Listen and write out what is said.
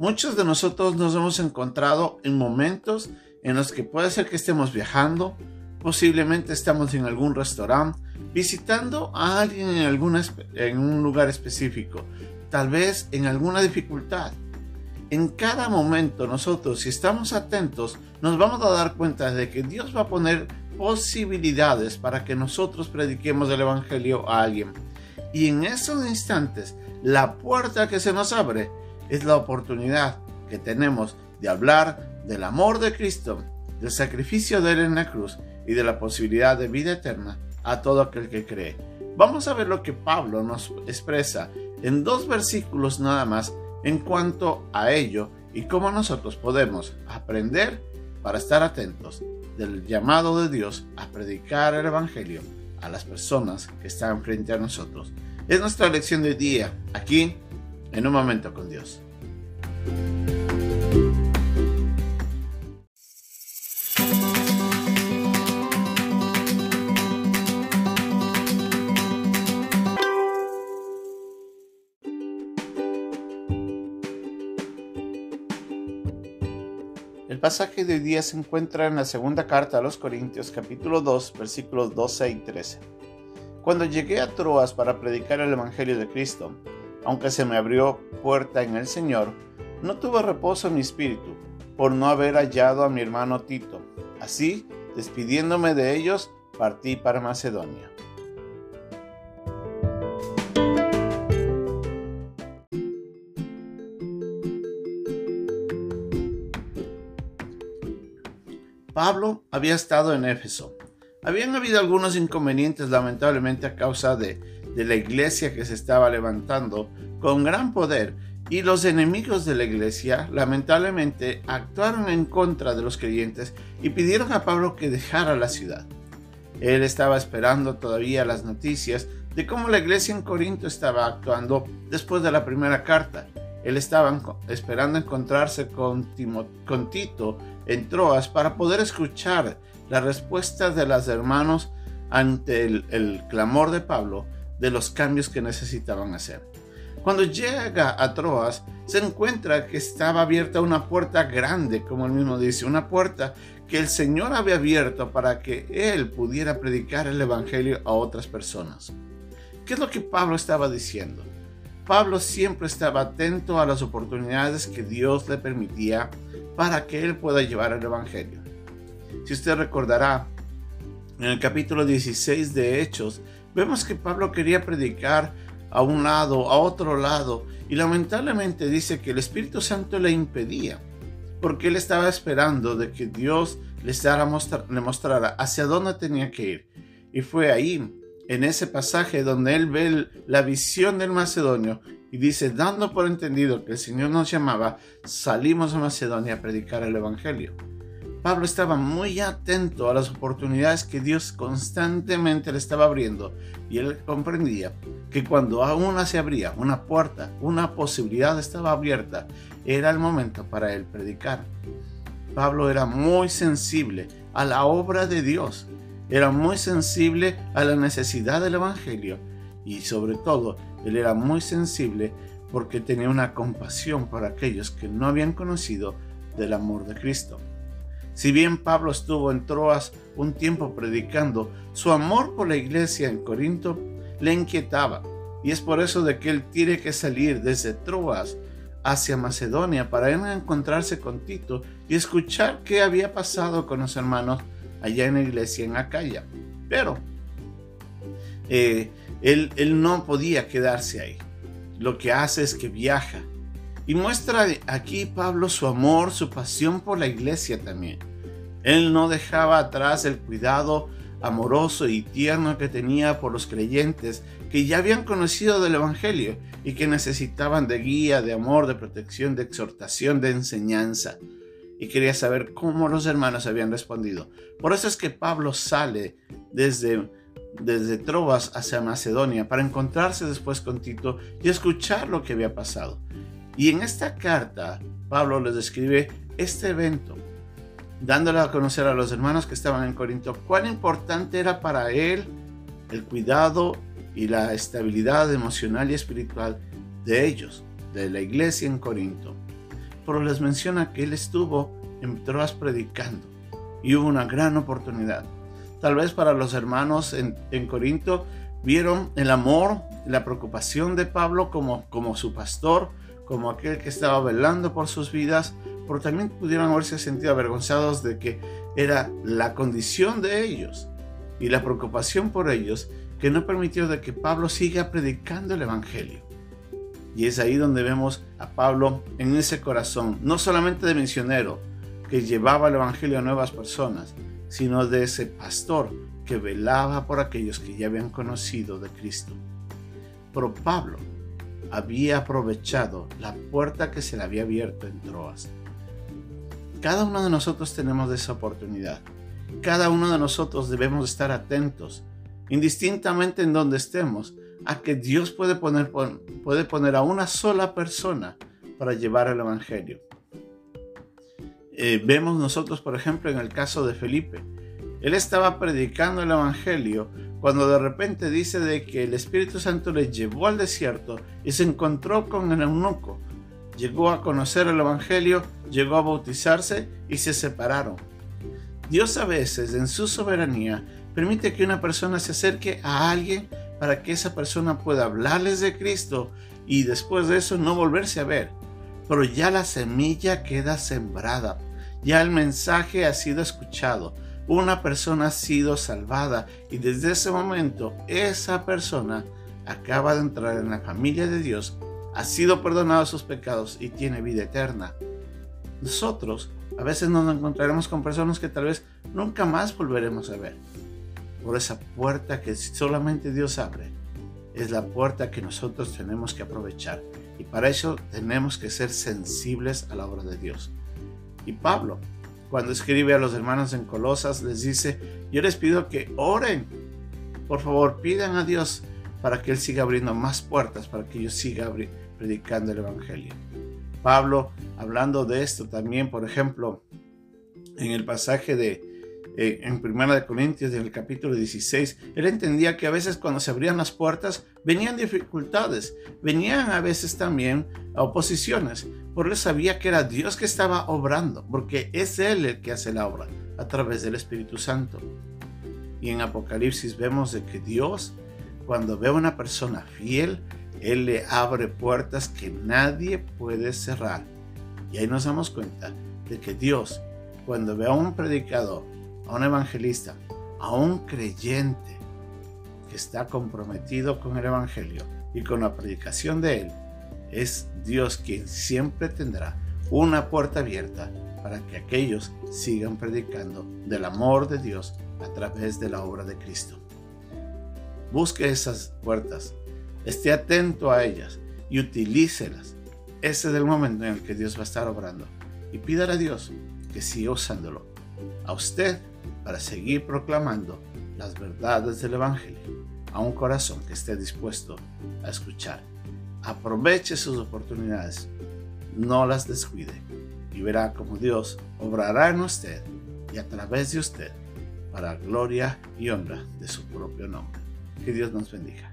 Muchos de nosotros nos hemos encontrado en momentos en los que puede ser que estemos viajando, posiblemente estamos en algún restaurante, visitando a alguien en, alguna, un lugar específico, tal vez en alguna dificultad. En cada momento nosotros, si estamos atentos, nos vamos a dar cuenta de que Dios va a poner posibilidades para que nosotros prediquemos el Evangelio a alguien. Y en esos instantes, la puerta que se nos abre es la oportunidad que tenemos de hablar del amor de Cristo, del sacrificio de Él en la cruz y de la posibilidad de vida eterna a todo aquel que cree. Vamos a ver lo que Pablo nos expresa en dos versículos nada más en cuanto a ello y cómo nosotros podemos aprender para estar atentos del llamado de Dios a predicar el Evangelio a las personas que están frente a nosotros. Es nuestra lección de día aquí en un momento con Dios. El pasaje de hoy día se encuentra en la segunda carta a los Corintios capítulo 2 versículos 12 y 13. Cuando llegué a Troas para predicar el Evangelio de Cristo, aunque se me abrió puerta en el Señor, no tuve reposo en mi espíritu por no haber hallado a mi hermano Tito. Así, despidiéndome de ellos, partí para Macedonia. Pablo había estado en Éfeso. Habían habido algunos inconvenientes lamentablemente a causa de, de la iglesia que se estaba levantando con gran poder y los enemigos de la iglesia lamentablemente actuaron en contra de los creyentes y pidieron a Pablo que dejara la ciudad. Él estaba esperando todavía las noticias de cómo la iglesia en Corinto estaba actuando después de la primera carta. Él estaba esperando encontrarse con, con Tito en Troas para poder escuchar la respuesta de los hermanos ante el clamor de Pablo de los cambios que necesitaban hacer. Cuando llega a Troas, se encuentra que estaba abierta una puerta grande, como él mismo dice, una puerta que el Señor había abierto para que él pudiera predicar el Evangelio a otras personas. ¿Qué es lo que Pablo estaba diciendo? Pablo siempre estaba atento a las oportunidades que Dios le permitía para que él pueda llevar el Evangelio. Si usted recordará, en el capítulo 16 de Hechos, vemos que Pablo quería predicar a un lado, a otro lado, y lamentablemente dice que el Espíritu Santo le impedía, porque él estaba esperando de que Dios le, le mostrara hacia dónde tenía que ir. Y fue ahí, en ese pasaje, donde él ve la visión del macedonio y dice, dando por entendido que el Señor nos llamaba, salimos a Macedonia a predicar el Evangelio. Pablo estaba muy atento a las oportunidades que Dios constantemente le estaba abriendo y él comprendía que cuando aún se abría una puerta, una posibilidad estaba abierta, era el momento para él predicar. Pablo era muy sensible a la obra de Dios, era muy sensible a la necesidad del Evangelio y sobre todo él era muy sensible porque tenía una compasión por aquellos que no habían conocido del amor de Cristo. Si bien Pablo estuvo en Troas un tiempo predicando, su amor por la iglesia en Corinto le inquietaba, y es por eso de que él tiene que salir desde Troas hacia Macedonia para encontrarse con Tito y escuchar qué había pasado con los hermanos allá en la iglesia en Acaya. Pero eh, él, él no podía quedarse ahí. Lo que hace es que viaja y muestra aquí Pablo su amor, su pasión por la iglesia también. Él no dejaba atrás el cuidado amoroso y tierno que tenía por los creyentes que ya habían conocido del Evangelio y que necesitaban de guía, de amor, de protección, de exhortación, de enseñanza. Y quería saber cómo los hermanos habían respondido. Por eso es que Pablo sale desde, desde Trovas hacia Macedonia para encontrarse después con Tito y escuchar lo que había pasado. Y en esta carta, Pablo les describe este evento dándole a conocer a los hermanos que estaban en Corinto cuán importante era para él el cuidado y la estabilidad emocional y espiritual de ellos, de la iglesia en Corinto. pero les menciona que él estuvo en Troas predicando y hubo una gran oportunidad. Tal vez para los hermanos en, en Corinto vieron el amor, la preocupación de Pablo como, como su pastor, como aquel que estaba velando por sus vidas, pero también pudieron haberse sentido avergonzados de que era la condición de ellos y la preocupación por ellos que no permitió de que Pablo siga predicando el Evangelio. Y es ahí donde vemos a Pablo en ese corazón, no solamente de misionero, que llevaba el Evangelio a nuevas personas, sino de ese pastor que velaba por aquellos que ya habían conocido de Cristo. Pero Pablo había aprovechado la puerta que se le había abierto en Troas. Cada uno de nosotros tenemos esa oportunidad. Cada uno de nosotros debemos estar atentos, indistintamente en donde estemos, a que Dios puede poner, puede poner a una sola persona para llevar el Evangelio. Eh, vemos nosotros, por ejemplo, en el caso de Felipe. Él estaba predicando el Evangelio cuando de repente dice de que el Espíritu Santo le llevó al desierto y se encontró con el eunuco. Llegó a conocer el Evangelio, llegó a bautizarse y se separaron. Dios a veces, en su soberanía, permite que una persona se acerque a alguien para que esa persona pueda hablarles de Cristo y después de eso no volverse a ver. Pero ya la semilla queda sembrada, ya el mensaje ha sido escuchado, una persona ha sido salvada y desde ese momento esa persona acaba de entrar en la familia de Dios, ha sido perdonado sus pecados y tiene vida eterna. Nosotros a veces nos encontraremos con personas que tal vez nunca más volveremos a ver por esa puerta que solamente Dios abre. Es la puerta que nosotros tenemos que aprovechar. Y para eso tenemos que ser sensibles a la obra de Dios. Y Pablo, cuando escribe a los hermanos en Colosas, les dice, yo les pido que oren. Por favor, pidan a Dios para que Él siga abriendo más puertas, para que yo siga predicando el Evangelio. Pablo, hablando de esto también, por ejemplo, en el pasaje de eh, en Primera de Corintios, en el capítulo 16, él entendía que a veces cuando se abrían las puertas venían dificultades, venían a veces también oposiciones. Por él sabía que era Dios que estaba obrando, porque es Él el que hace la obra a través del Espíritu Santo. Y en Apocalipsis vemos de que Dios, cuando ve a una persona fiel, Él le abre puertas que nadie puede cerrar. Y ahí nos damos cuenta de que Dios, cuando ve a un predicador, a un evangelista, a un creyente que está comprometido con el Evangelio y con la predicación de él, es Dios quien siempre tendrá una puerta abierta para que aquellos sigan predicando del amor de Dios a través de la obra de Cristo. Busque esas puertas, esté atento a ellas y utilícelas. Ese es el momento en el que Dios va a estar obrando. Y pídale a Dios que siga usándolo. A usted para seguir proclamando las verdades del Evangelio a un corazón que esté dispuesto a escuchar. Aproveche sus oportunidades, no las descuide y verá como Dios obrará en usted y a través de usted para gloria y honra de su propio nombre. Que Dios nos bendiga.